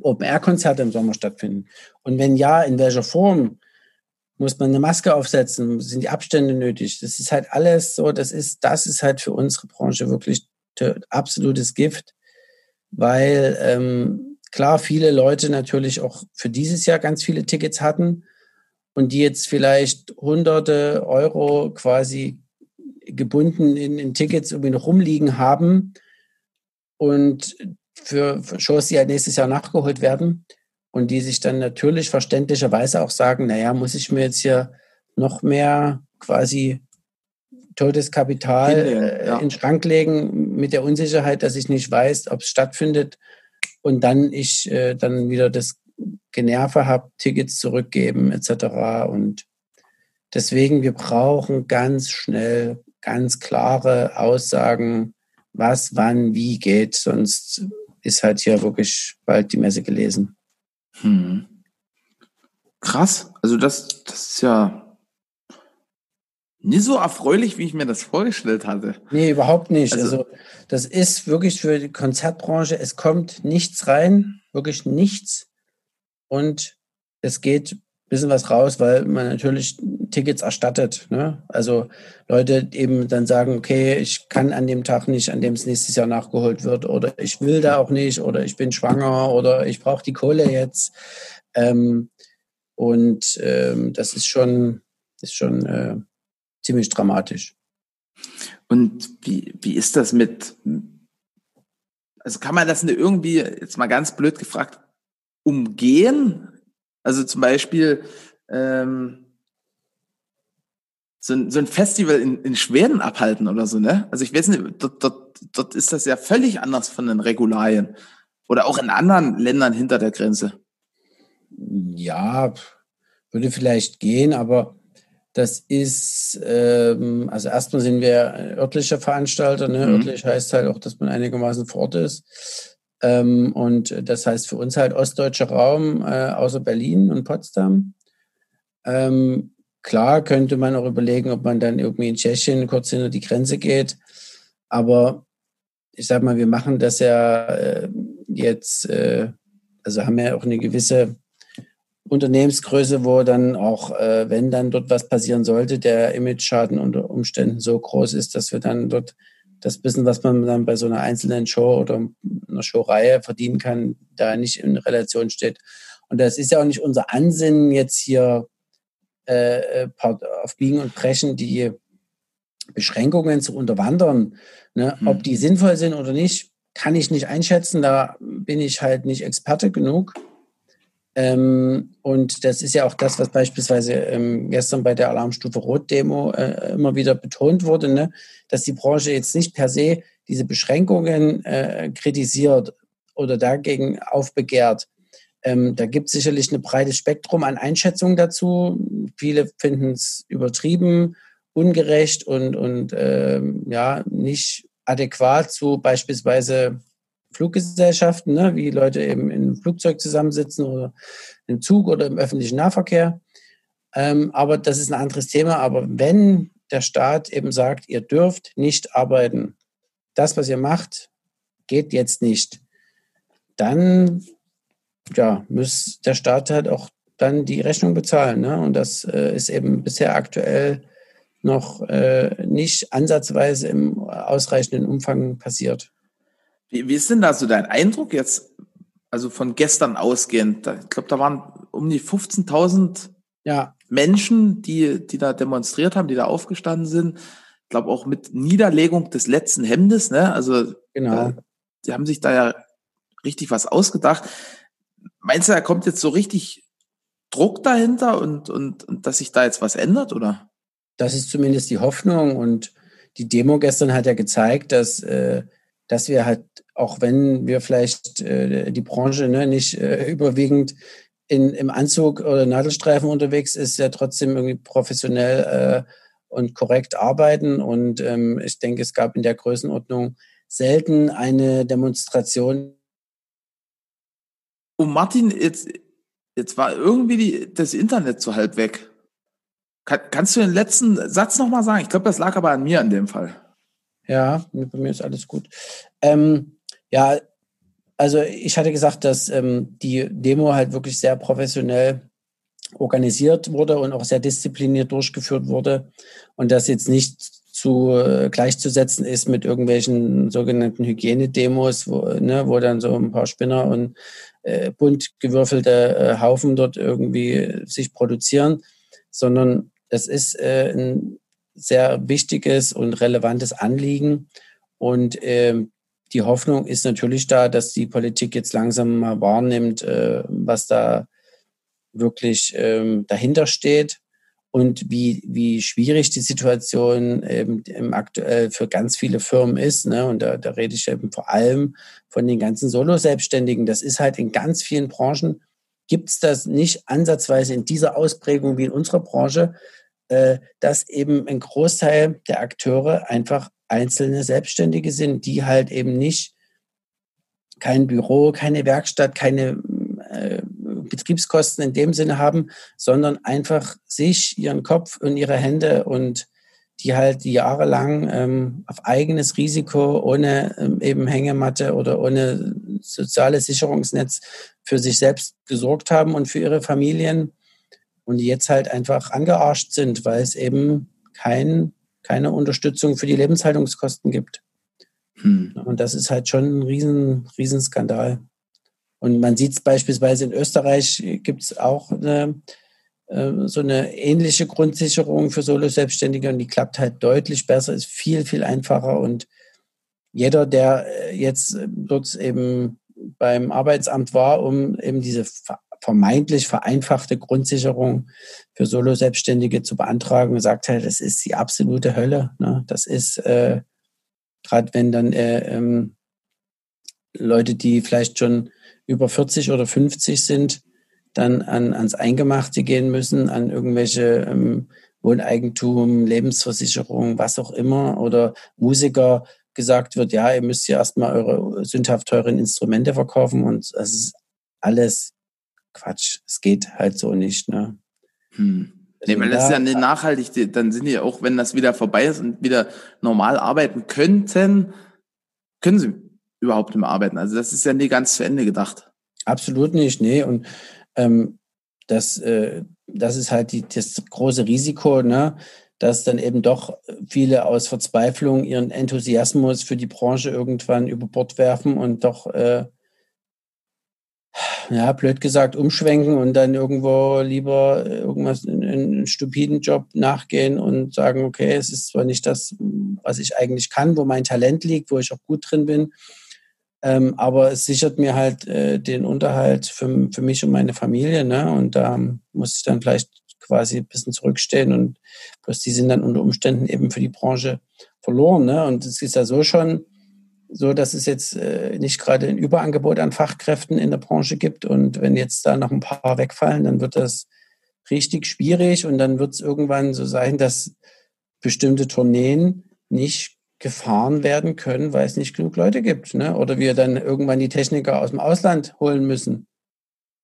ob Air-Konzerte im Sommer stattfinden. Und wenn ja, in welcher Form? Muss man eine Maske aufsetzen? Sind die Abstände nötig? Das ist halt alles so, das ist, das ist halt für unsere Branche wirklich absolutes Gift, weil ähm, klar viele Leute natürlich auch für dieses Jahr ganz viele Tickets hatten und die jetzt vielleicht hunderte Euro quasi gebunden in, in Tickets irgendwie noch rumliegen haben und für, für Shows, die halt nächstes Jahr nachgeholt werden und die sich dann natürlich verständlicherweise auch sagen, naja, muss ich mir jetzt hier noch mehr quasi totes Kapital äh, ja. in den Schrank legen mit der Unsicherheit, dass ich nicht weiß, ob es stattfindet und dann ich äh, dann wieder das Generve habe, Tickets zurückgeben etc. Und deswegen, wir brauchen ganz schnell ganz klare Aussagen, was, wann, wie geht, sonst ist halt hier wirklich bald die Messe gelesen. Hm. Krass. Also das, das ist ja nicht so erfreulich, wie ich mir das vorgestellt hatte. Nee, überhaupt nicht. Also, also das ist wirklich für die Konzertbranche, es kommt nichts rein, wirklich nichts. Und es geht bisschen was raus, weil man natürlich Tickets erstattet. Ne? Also Leute eben dann sagen, okay, ich kann an dem Tag nicht, an dem es nächstes Jahr nachgeholt wird, oder ich will da auch nicht, oder ich bin schwanger, oder ich brauche die Kohle jetzt. Ähm, und ähm, das ist schon, ist schon äh, ziemlich dramatisch. Und wie, wie ist das mit, also kann man das irgendwie, jetzt mal ganz blöd gefragt, umgehen? Also zum Beispiel ähm, so, ein, so ein Festival in, in Schweden abhalten oder so, ne? Also ich weiß nicht, dort, dort, dort ist das ja völlig anders von den Regularien. Oder auch in anderen Ländern hinter der Grenze. Ja, würde vielleicht gehen, aber das ist, ähm, also erstmal sind wir örtlicher Veranstalter. Ne? Mhm. Örtlich heißt halt auch, dass man einigermaßen vor Ort ist. Ähm, und das heißt für uns halt ostdeutscher Raum, äh, außer Berlin und Potsdam. Ähm, klar könnte man auch überlegen, ob man dann irgendwie in Tschechien kurz hinter die Grenze geht. Aber ich sag mal, wir machen das ja äh, jetzt, äh, also haben ja auch eine gewisse Unternehmensgröße, wo dann auch, äh, wenn dann dort was passieren sollte, der Image-Schaden unter Umständen so groß ist, dass wir dann dort das Wissen, was man dann bei so einer einzelnen Show oder einer Showreihe verdienen kann, da nicht in Relation steht. Und das ist ja auch nicht unser Ansinnen, jetzt hier äh, äh auf Biegen und Brechen die Beschränkungen zu unterwandern. Ne? Mhm. Ob die sinnvoll sind oder nicht, kann ich nicht einschätzen. Da bin ich halt nicht Experte genug. Ähm, und das ist ja auch das, was beispielsweise ähm, gestern bei der Alarmstufe Rot-Demo äh, immer wieder betont wurde, ne? dass die Branche jetzt nicht per se diese Beschränkungen äh, kritisiert oder dagegen aufbegehrt. Ähm, da gibt es sicherlich ein breites Spektrum an Einschätzungen dazu. Viele finden es übertrieben, ungerecht und, und ähm, ja, nicht adäquat zu beispielsweise Fluggesellschaften, ne, wie Leute eben im Flugzeug zusammensitzen oder im Zug oder im öffentlichen Nahverkehr. Ähm, aber das ist ein anderes Thema. Aber wenn der Staat eben sagt, ihr dürft nicht arbeiten, das, was ihr macht, geht jetzt nicht, dann ja, muss der Staat halt auch dann die Rechnung bezahlen. Ne? Und das äh, ist eben bisher aktuell noch äh, nicht ansatzweise im ausreichenden Umfang passiert. Wie, wie ist denn da so dein Eindruck jetzt, also von gestern ausgehend? Ich glaube, da waren um die 15.000 ja. Menschen, die, die da demonstriert haben, die da aufgestanden sind. Ich glaube auch mit Niederlegung des letzten Hemdes, ne? Also genau. Äh, die haben sich da ja richtig was ausgedacht. Meinst du, da kommt jetzt so richtig Druck dahinter und, und, und dass sich da jetzt was ändert, oder? Das ist zumindest die Hoffnung und die Demo gestern hat ja gezeigt, dass, äh, dass wir halt auch wenn wir vielleicht äh, die Branche ne, nicht äh, überwiegend in, im Anzug oder Nadelstreifen unterwegs ist, ja trotzdem irgendwie professionell äh, und korrekt arbeiten. Und ähm, ich denke, es gab in der Größenordnung selten eine Demonstration. Und Martin, jetzt, jetzt war irgendwie die, das Internet so halb weg. Kann, kannst du den letzten Satz nochmal sagen? Ich glaube, das lag aber an mir in dem Fall. Ja, bei mir ist alles gut. Ähm, ja, also ich hatte gesagt, dass ähm, die Demo halt wirklich sehr professionell organisiert wurde und auch sehr diszipliniert durchgeführt wurde und das jetzt nicht zu äh, gleichzusetzen ist mit irgendwelchen sogenannten Hygienedemos, wo, ne, wo dann so ein paar Spinner und äh, bunt gewürfelte äh, Haufen dort irgendwie sich produzieren, sondern das ist äh, ein sehr wichtiges und relevantes Anliegen und ähm, die Hoffnung ist natürlich da, dass die Politik jetzt langsam mal wahrnimmt, äh, was da wirklich ähm, dahinter steht und wie, wie schwierig die Situation eben, eben aktuell für ganz viele Firmen ist. Ne? Und da, da rede ich eben vor allem von den ganzen Solo-Selbstständigen. Das ist halt in ganz vielen Branchen, gibt es das nicht ansatzweise in dieser Ausprägung wie in unserer Branche, dass eben ein Großteil der Akteure einfach einzelne Selbstständige sind, die halt eben nicht kein Büro, keine Werkstatt, keine äh, Betriebskosten in dem Sinne haben, sondern einfach sich, ihren Kopf und ihre Hände und die halt jahrelang ähm, auf eigenes Risiko, ohne ähm, eben Hängematte oder ohne soziales Sicherungsnetz für sich selbst gesorgt haben und für ihre Familien und die jetzt halt einfach angearscht sind, weil es eben kein, keine Unterstützung für die Lebenshaltungskosten gibt. Hm. Und das ist halt schon ein riesen, riesen Skandal. Und man sieht es beispielsweise in Österreich gibt es auch eine, äh, so eine ähnliche Grundsicherung für Solo-Selbstständige und die klappt halt deutlich besser, ist viel, viel einfacher und jeder, der äh, jetzt dort eben beim Arbeitsamt war, um eben diese vermeintlich vereinfachte Grundsicherung für Solo-Selbstständige zu beantragen, sagt halt, das ist die absolute Hölle. Ne? Das ist äh, gerade wenn dann äh, ähm, Leute, die vielleicht schon über 40 oder 50 sind, dann an, ans Eingemachte gehen müssen, an irgendwelche ähm, Wohneigentum, Lebensversicherung, was auch immer, oder Musiker gesagt wird, ja, ihr müsst ja erstmal eure sündhaft teuren Instrumente verkaufen und das ist alles Quatsch. Es geht halt so nicht, ne? Hm. Nee, weil das ist ja nicht nachhaltig, dann sind die auch, wenn das wieder vorbei ist und wieder normal arbeiten könnten, können sie überhaupt nicht mehr arbeiten. Also das ist ja nie ganz zu Ende gedacht. Absolut nicht, nee. Und ähm, das, äh, das ist halt die, das große Risiko, ne? dass dann eben doch viele aus Verzweiflung ihren Enthusiasmus für die Branche irgendwann über Bord werfen und doch äh, ja, blöd gesagt, umschwenken und dann irgendwo lieber irgendwas in, in einen stupiden Job nachgehen und sagen, okay, es ist zwar nicht das, was ich eigentlich kann, wo mein Talent liegt, wo ich auch gut drin bin, ähm, aber es sichert mir halt äh, den Unterhalt für, für mich und meine Familie, ne? Und da muss ich dann vielleicht quasi ein bisschen zurückstehen und bloß die sind dann unter Umständen eben für die Branche verloren, ne? Und es ist ja so schon, so, dass es jetzt äh, nicht gerade ein Überangebot an Fachkräften in der Branche gibt. Und wenn jetzt da noch ein paar wegfallen, dann wird das richtig schwierig und dann wird es irgendwann so sein, dass bestimmte Tourneen nicht gefahren werden können, weil es nicht genug Leute gibt. Ne? Oder wir dann irgendwann die Techniker aus dem Ausland holen müssen.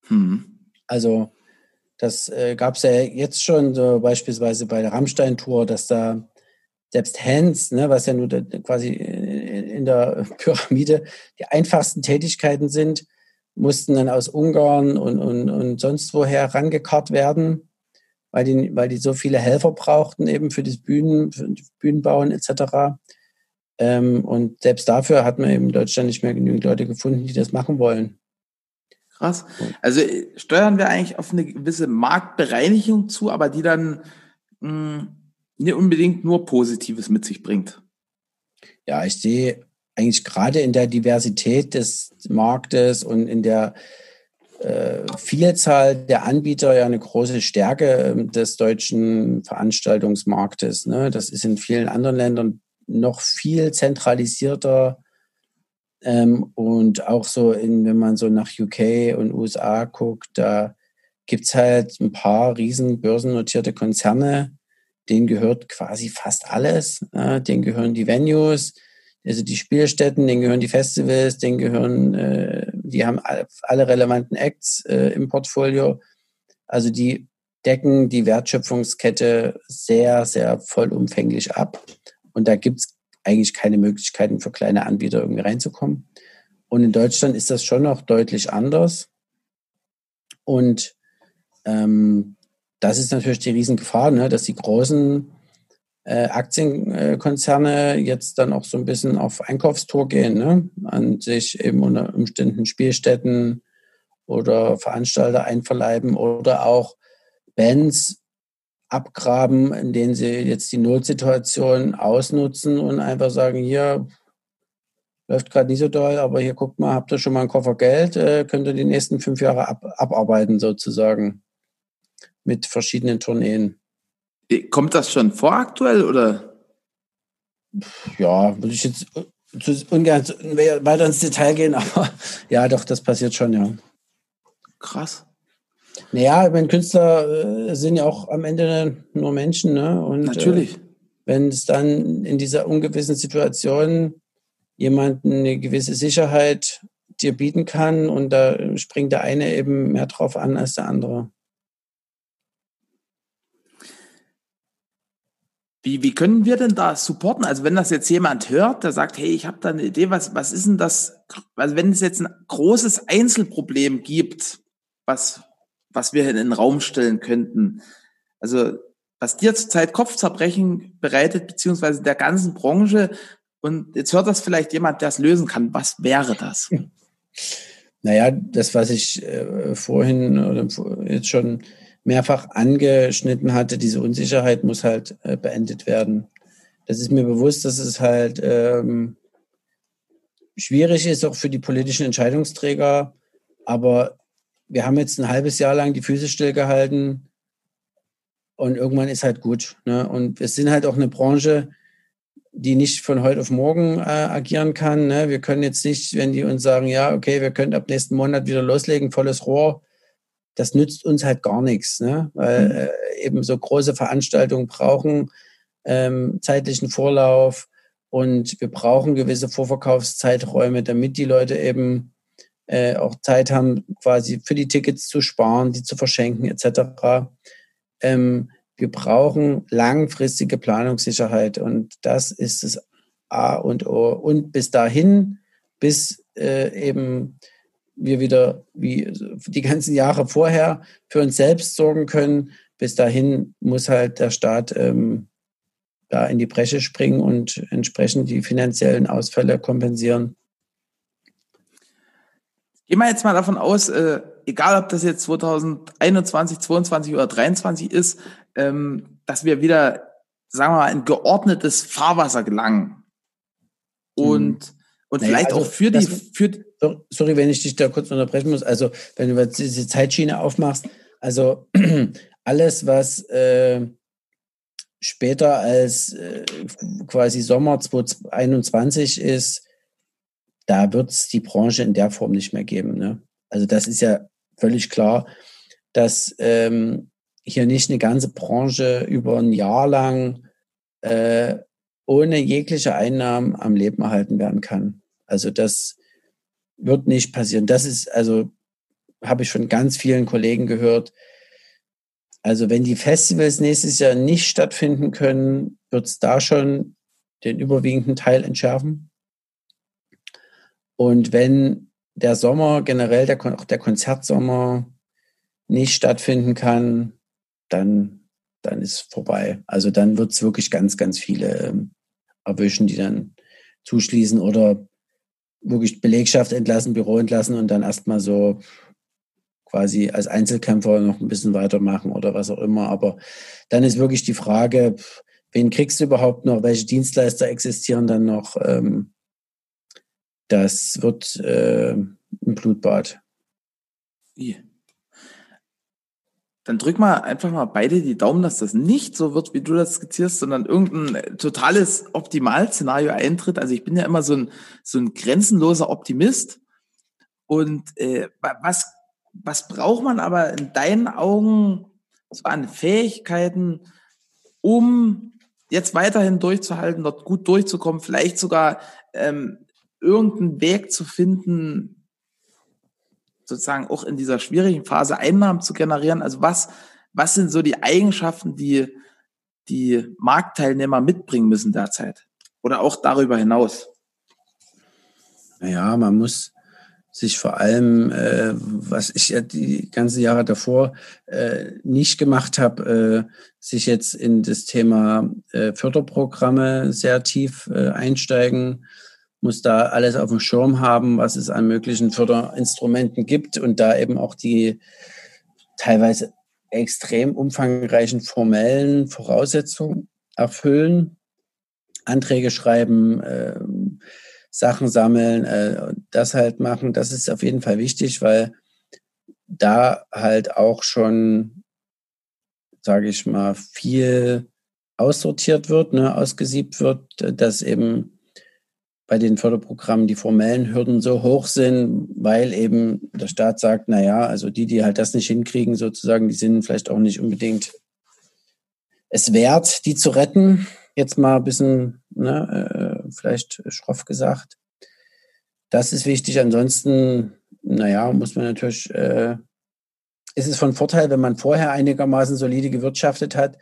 Hm. Also das äh, gab es ja jetzt schon, so beispielsweise bei der Rammstein-Tour, dass da selbst Hands, ne, was ja nur quasi in der Pyramide die einfachsten Tätigkeiten sind, mussten dann aus Ungarn und, und, und sonst woher rangekarrt werden, weil die, weil die so viele Helfer brauchten, eben für das Bühnen, für Bühnenbauen etc. Ähm, und selbst dafür hat man eben in Deutschland nicht mehr genügend Leute gefunden, die das machen wollen. Krass. Also steuern wir eigentlich auf eine gewisse Marktbereinigung zu, aber die dann mh, hm, nicht unbedingt nur Positives mit sich bringt. Ja, ich sehe eigentlich gerade in der Diversität des Marktes und in der äh, Vielzahl der Anbieter ja eine große Stärke äh, des deutschen Veranstaltungsmarktes. Ne? Das ist in vielen anderen Ländern noch viel zentralisierter. Ähm, und auch so, in, wenn man so nach UK und USA guckt, da gibt es halt ein paar riesen börsennotierte Konzerne, denen gehört quasi fast alles. Äh, denen gehören die Venues, also die Spielstätten, denen gehören die Festivals, denen gehören, äh, die haben alle relevanten Acts äh, im Portfolio. Also die decken die Wertschöpfungskette sehr, sehr vollumfänglich ab. Und da gibt es eigentlich keine Möglichkeiten für kleine Anbieter irgendwie reinzukommen. Und in Deutschland ist das schon noch deutlich anders. Und ähm, das ist natürlich die Riesengefahr, ne, dass die großen äh, Aktienkonzerne jetzt dann auch so ein bisschen auf Einkaufstour gehen, ne, an sich eben unter Umständen Spielstätten oder Veranstalter einverleiben oder auch Bands abgraben, in denen sie jetzt die Notsituation ausnutzen und einfach sagen, hier läuft gerade nicht so doll, aber hier guckt mal, habt ihr schon mal einen Koffer Geld, äh, könnt ihr die nächsten fünf Jahre ab, abarbeiten sozusagen mit verschiedenen Tourneen. Kommt das schon vor aktuell oder? Ja, würde ich jetzt zu, ungern weiter ins Detail gehen, aber ja, doch, das passiert schon, ja. Krass. Naja, ich meine, Künstler äh, sind ja auch am Ende nur Menschen, ne? Und, Natürlich. Äh, wenn es dann in dieser ungewissen Situation jemanden eine gewisse Sicherheit dir bieten kann und da springt der eine eben mehr drauf an als der andere. Wie, wie können wir denn da supporten? Also wenn das jetzt jemand hört, der sagt, hey, ich habe da eine Idee, was, was ist denn das? Also wenn es jetzt ein großes Einzelproblem gibt, was was wir in den Raum stellen könnten. Also was dir zurzeit Kopfzerbrechen bereitet, beziehungsweise der ganzen Branche. Und jetzt hört das vielleicht jemand, der es lösen kann. Was wäre das? Naja, das, was ich äh, vorhin oder jetzt schon mehrfach angeschnitten hatte, diese Unsicherheit muss halt äh, beendet werden. Das ist mir bewusst, dass es halt ähm, schwierig ist, auch für die politischen Entscheidungsträger. Aber wir haben jetzt ein halbes Jahr lang die Füße stillgehalten und irgendwann ist halt gut. Ne? Und wir sind halt auch eine Branche, die nicht von heute auf morgen äh, agieren kann. Ne? Wir können jetzt nicht, wenn die uns sagen, ja, okay, wir können ab nächsten Monat wieder loslegen, volles Rohr, das nützt uns halt gar nichts, ne? weil mhm. äh, eben so große Veranstaltungen brauchen ähm, zeitlichen Vorlauf und wir brauchen gewisse Vorverkaufszeiträume, damit die Leute eben äh, auch Zeit haben, quasi für die Tickets zu sparen, die zu verschenken etc. Ähm, wir brauchen langfristige Planungssicherheit und das ist das A und O. Und bis dahin, bis äh, eben wir wieder wie die ganzen Jahre vorher für uns selbst sorgen können, bis dahin muss halt der Staat ähm, da in die Bresche springen und entsprechend die finanziellen Ausfälle kompensieren. Gehen wir jetzt mal davon aus, äh, egal ob das jetzt 2021, 2022 oder 2023 ist, ähm, dass wir wieder, sagen wir mal, ein geordnetes Fahrwasser gelangen. Und, hm. und naja, vielleicht also, auch für die, für Sorry, wenn ich dich da kurz unterbrechen muss. Also, wenn du diese Zeitschiene aufmachst, also alles, was äh, später als äh, quasi Sommer 2021 ist, da wird es die Branche in der Form nicht mehr geben. Ne? Also das ist ja völlig klar, dass ähm, hier nicht eine ganze Branche über ein Jahr lang äh, ohne jegliche Einnahmen am Leben erhalten werden kann. Also das wird nicht passieren. Das ist, also habe ich von ganz vielen Kollegen gehört. Also wenn die Festivals nächstes Jahr nicht stattfinden können, wird es da schon den überwiegenden Teil entschärfen. Und wenn der Sommer generell, der, auch der Konzertsommer nicht stattfinden kann, dann, dann ist vorbei. Also dann wird es wirklich ganz, ganz viele ähm, erwischen, die dann zuschließen oder wirklich Belegschaft entlassen, Büro entlassen und dann erstmal so quasi als Einzelkämpfer noch ein bisschen weitermachen oder was auch immer. Aber dann ist wirklich die Frage, wen kriegst du überhaupt noch, welche Dienstleister existieren dann noch? Ähm, das wird äh, ein Blutbad. Wie? Dann drück mal einfach mal beide die Daumen, dass das nicht so wird, wie du das skizzierst, sondern irgendein totales Optimalszenario eintritt. Also ich bin ja immer so ein, so ein grenzenloser Optimist. Und äh, was, was braucht man aber in deinen Augen so an Fähigkeiten, um jetzt weiterhin durchzuhalten, dort gut durchzukommen, vielleicht sogar ähm, irgendeinen Weg zu finden, sozusagen auch in dieser schwierigen Phase Einnahmen zu generieren? Also was, was sind so die Eigenschaften, die die Marktteilnehmer mitbringen müssen derzeit? Oder auch darüber hinaus? Naja, man muss sich vor allem, äh, was ich ja die ganzen Jahre davor äh, nicht gemacht habe, äh, sich jetzt in das Thema äh, Förderprogramme sehr tief äh, einsteigen muss da alles auf dem Schirm haben, was es an möglichen Förderinstrumenten gibt und da eben auch die teilweise extrem umfangreichen formellen Voraussetzungen erfüllen, Anträge schreiben, äh, Sachen sammeln, äh, das halt machen. Das ist auf jeden Fall wichtig, weil da halt auch schon, sage ich mal, viel aussortiert wird, ne, ausgesiebt wird, dass eben bei den Förderprogrammen die formellen Hürden so hoch sind, weil eben der Staat sagt, na ja, also die, die halt das nicht hinkriegen, sozusagen, die sind vielleicht auch nicht unbedingt es wert, die zu retten. Jetzt mal ein bisschen, ne, äh, vielleicht schroff gesagt. Das ist wichtig. Ansonsten, naja, muss man natürlich äh, ist es von Vorteil, wenn man vorher einigermaßen solide gewirtschaftet hat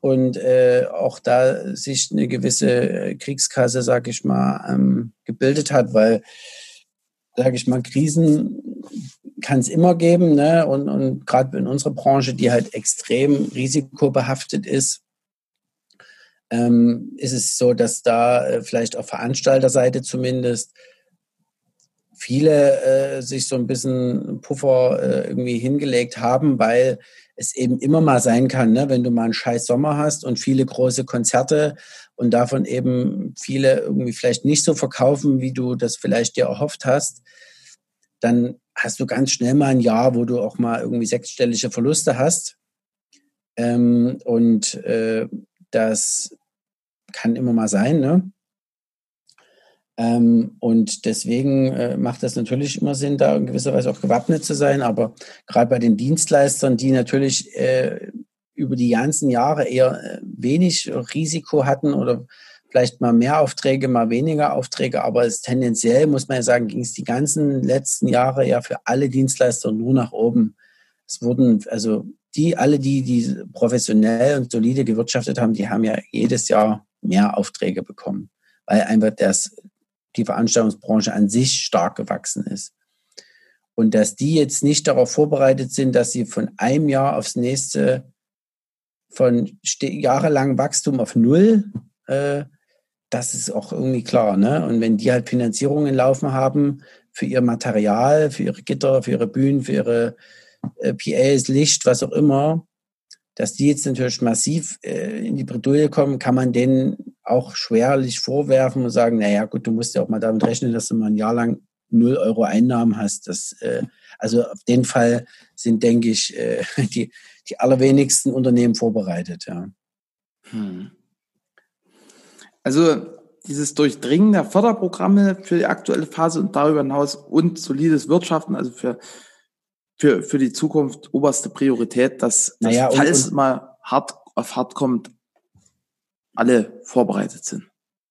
und äh, auch da sich eine gewisse Kriegskasse, sag ich mal, ähm, gebildet hat, weil sage ich mal, Krisen kann es immer geben. Ne? Und, und gerade in unserer Branche, die halt extrem risikobehaftet ist, ähm, ist es so, dass da äh, vielleicht auf Veranstalterseite zumindest viele äh, sich so ein bisschen Puffer äh, irgendwie hingelegt haben, weil es eben immer mal sein kann, ne? wenn du mal einen scheiß Sommer hast und viele große Konzerte und davon eben viele irgendwie vielleicht nicht so verkaufen, wie du das vielleicht dir erhofft hast, dann hast du ganz schnell mal ein Jahr, wo du auch mal irgendwie sechsstellige Verluste hast. Ähm, und äh, das kann immer mal sein, ne? Ähm, und deswegen äh, macht das natürlich immer Sinn, da in gewisser Weise auch gewappnet zu sein. Aber gerade bei den Dienstleistern, die natürlich äh, über die ganzen Jahre eher äh, wenig Risiko hatten oder vielleicht mal mehr Aufträge, mal weniger Aufträge, aber es tendenziell, muss man ja sagen, ging es die ganzen letzten Jahre ja für alle Dienstleister nur nach oben. Es wurden, also die, alle die, die professionell und solide gewirtschaftet haben, die haben ja jedes Jahr mehr Aufträge bekommen, weil einfach das, die Veranstaltungsbranche an sich stark gewachsen ist. Und dass die jetzt nicht darauf vorbereitet sind, dass sie von einem Jahr aufs nächste von jahrelangem Wachstum auf Null, äh, das ist auch irgendwie klar. Ne? Und wenn die halt Finanzierungen laufen haben für ihr Material, für ihre Gitter, für ihre Bühnen, für ihre äh, PAs, Licht, was auch immer, dass die jetzt natürlich massiv äh, in die Bredouille kommen, kann man denen auch schwerlich vorwerfen und sagen, naja gut, du musst ja auch mal damit rechnen, dass du mal ein Jahr lang null Euro Einnahmen hast. Das, äh, also auf den Fall sind, denke ich, äh, die, die allerwenigsten Unternehmen vorbereitet. Ja. Hm. Also dieses Durchdringen der Förderprogramme für die aktuelle Phase und darüber hinaus und solides Wirtschaften, also für, für, für die Zukunft oberste Priorität, dass, dass naja, falls und, mal hart auf hart kommt, alle vorbereitet sind.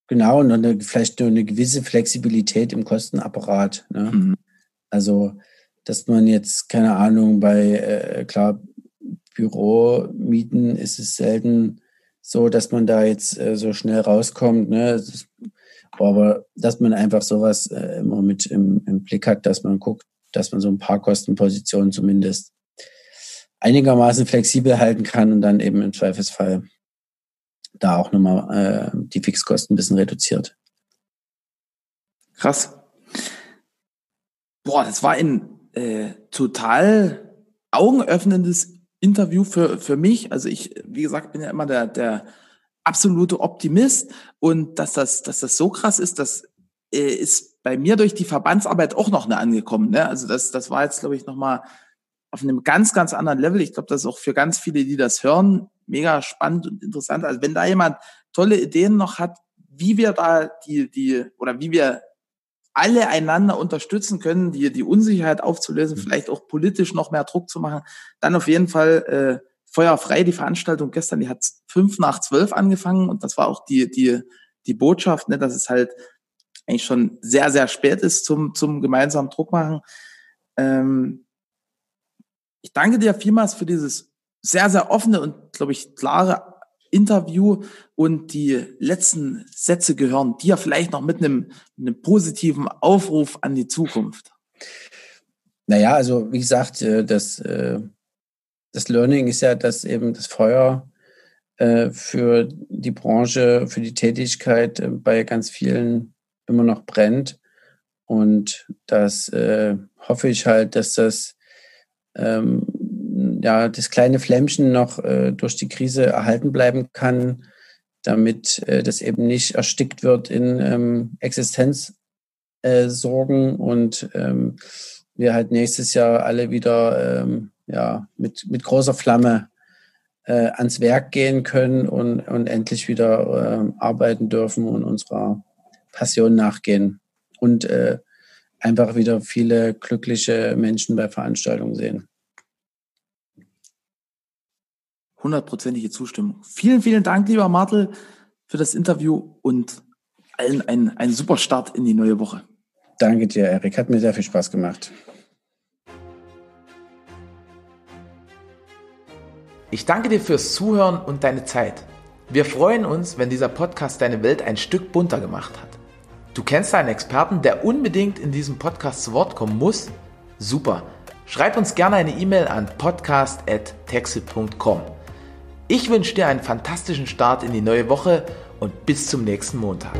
Genau, und eine, vielleicht nur eine gewisse Flexibilität im Kostenapparat. Ne? Mhm. Also, dass man jetzt, keine Ahnung, bei, äh, klar, Büromieten ist es selten so, dass man da jetzt äh, so schnell rauskommt. Ne? Ist, aber dass man einfach sowas äh, immer mit im, im Blick hat, dass man guckt, dass man so ein paar Kostenpositionen zumindest einigermaßen flexibel halten kann und dann eben im Zweifelsfall da auch nochmal äh, die Fixkosten ein bisschen reduziert. Krass. Boah, das war ein äh, total augenöffnendes Interview für, für mich. Also ich, wie gesagt, bin ja immer der, der absolute Optimist und dass das, dass das so krass ist, das äh, ist bei mir durch die Verbandsarbeit auch noch eine angekommen. Ne? Also das, das war jetzt, glaube ich, nochmal auf einem ganz, ganz anderen Level. Ich glaube, das ist auch für ganz viele, die das hören, mega spannend und interessant. Also wenn da jemand tolle Ideen noch hat, wie wir da die, die, oder wie wir alle einander unterstützen können, die, die Unsicherheit aufzulösen, mhm. vielleicht auch politisch noch mehr Druck zu machen, dann auf jeden Fall äh, feuerfrei. Die Veranstaltung gestern, die hat fünf nach zwölf angefangen und das war auch die, die, die Botschaft, ne, dass es halt eigentlich schon sehr, sehr spät ist zum, zum gemeinsamen Druck machen. Ähm, ich danke dir vielmals für dieses sehr, sehr offene und, glaube ich, klare Interview und die letzten Sätze gehören dir vielleicht noch mit einem, einem positiven Aufruf an die Zukunft. Naja, also wie gesagt, äh, das, äh, das Learning ist ja, dass eben das Feuer äh, für die Branche, für die Tätigkeit bei ganz vielen immer noch brennt. Und das hoffe ich halt, dass das ähm, ja, das kleine Flämmchen noch äh, durch die Krise erhalten bleiben kann, damit äh, das eben nicht erstickt wird in ähm, Existenzsorgen und ähm, wir halt nächstes Jahr alle wieder ähm, ja, mit, mit großer Flamme äh, ans Werk gehen können und, und endlich wieder äh, arbeiten dürfen und unserer Passion nachgehen und äh, einfach wieder viele glückliche Menschen bei Veranstaltungen sehen hundertprozentige Zustimmung. Vielen, vielen Dank, lieber Martel, für das Interview und allen einen, einen super Start in die neue Woche. Danke dir, Erik. Hat mir sehr viel Spaß gemacht. Ich danke dir fürs Zuhören und deine Zeit. Wir freuen uns, wenn dieser Podcast deine Welt ein Stück bunter gemacht hat. Du kennst einen Experten, der unbedingt in diesem Podcast zu Wort kommen muss? Super. Schreib uns gerne eine E-Mail an podcast.texit.com. Ich wünsche dir einen fantastischen Start in die neue Woche und bis zum nächsten Montag.